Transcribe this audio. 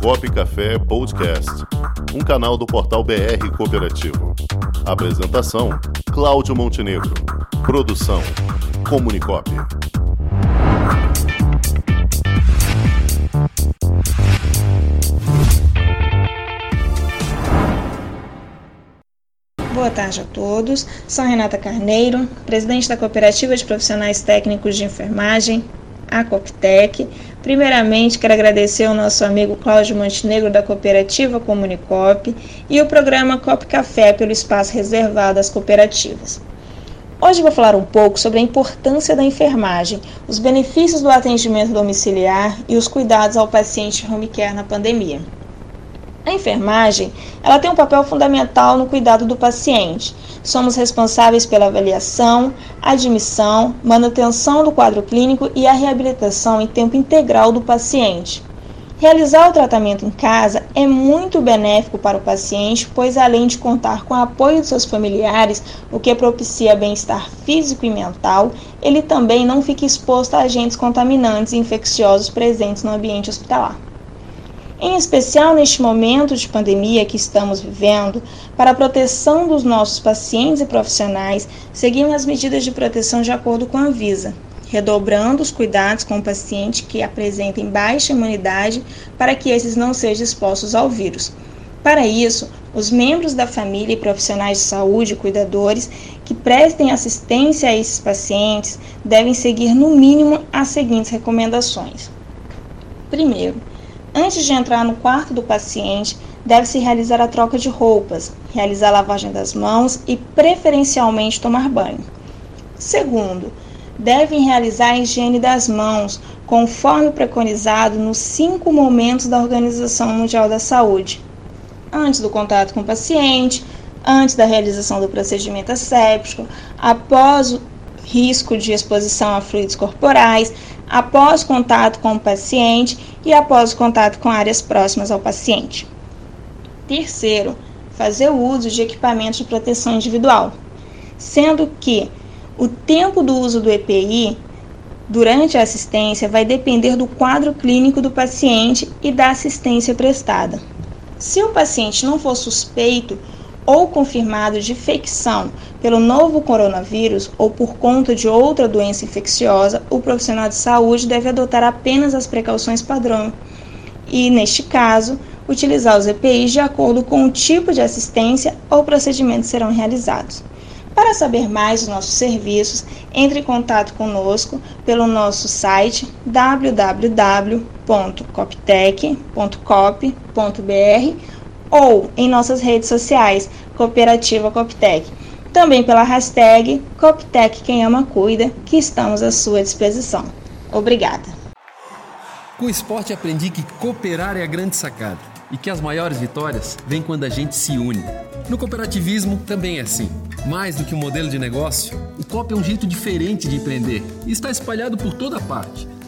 Cop Café Podcast, um canal do portal BR Cooperativo. Apresentação: Cláudio Montenegro. Produção: Comunicop. Boa tarde a todos. Sou Renata Carneiro, presidente da Cooperativa de Profissionais Técnicos de Enfermagem, a Coptec. Primeiramente, quero agradecer ao nosso amigo Cláudio Montenegro da cooperativa Comunicop e o programa Cop Café pelo espaço reservado às cooperativas. Hoje vou falar um pouco sobre a importância da enfermagem, os benefícios do atendimento domiciliar e os cuidados ao paciente home care na pandemia. A enfermagem, ela tem um papel fundamental no cuidado do paciente. Somos responsáveis pela avaliação, admissão, manutenção do quadro clínico e a reabilitação em tempo integral do paciente. Realizar o tratamento em casa é muito benéfico para o paciente, pois além de contar com o apoio de seus familiares, o que propicia bem-estar físico e mental, ele também não fica exposto a agentes contaminantes e infecciosos presentes no ambiente hospitalar. Em especial neste momento de pandemia que estamos vivendo, para a proteção dos nossos pacientes e profissionais, seguimos as medidas de proteção de acordo com a Anvisa, redobrando os cuidados com o paciente que apresentem baixa imunidade para que esses não sejam expostos ao vírus. Para isso, os membros da família e profissionais de saúde e cuidadores que prestem assistência a esses pacientes devem seguir no mínimo as seguintes recomendações. Primeiro, Antes de entrar no quarto do paciente, deve-se realizar a troca de roupas, realizar a lavagem das mãos e, preferencialmente, tomar banho. Segundo, devem realizar a higiene das mãos, conforme preconizado nos cinco momentos da Organização Mundial da Saúde: antes do contato com o paciente, antes da realização do procedimento asséptico, após o risco de exposição a fluidos corporais, após contato com o paciente e após contato com áreas próximas ao paciente. Terceiro, fazer o uso de equipamentos de proteção individual, sendo que o tempo do uso do EPI durante a assistência vai depender do quadro clínico do paciente e da assistência prestada. Se o paciente não for suspeito ou confirmado de infecção pelo novo coronavírus ou por conta de outra doença infecciosa, o profissional de saúde deve adotar apenas as precauções padrão e, neste caso, utilizar os EPIs de acordo com o tipo de assistência ou procedimentos serão realizados. Para saber mais dos nossos serviços, entre em contato conosco pelo nosso site www.coptec.cop.br ou em nossas redes sociais, Cooperativa Coptec. Também pela hashtag Coptec Quem Ama Cuida, que estamos à sua disposição. Obrigada. Com o esporte aprendi que cooperar é a grande sacada e que as maiores vitórias vêm quando a gente se une. No cooperativismo também é assim. Mais do que um modelo de negócio, o COP é um jeito diferente de empreender e está espalhado por toda parte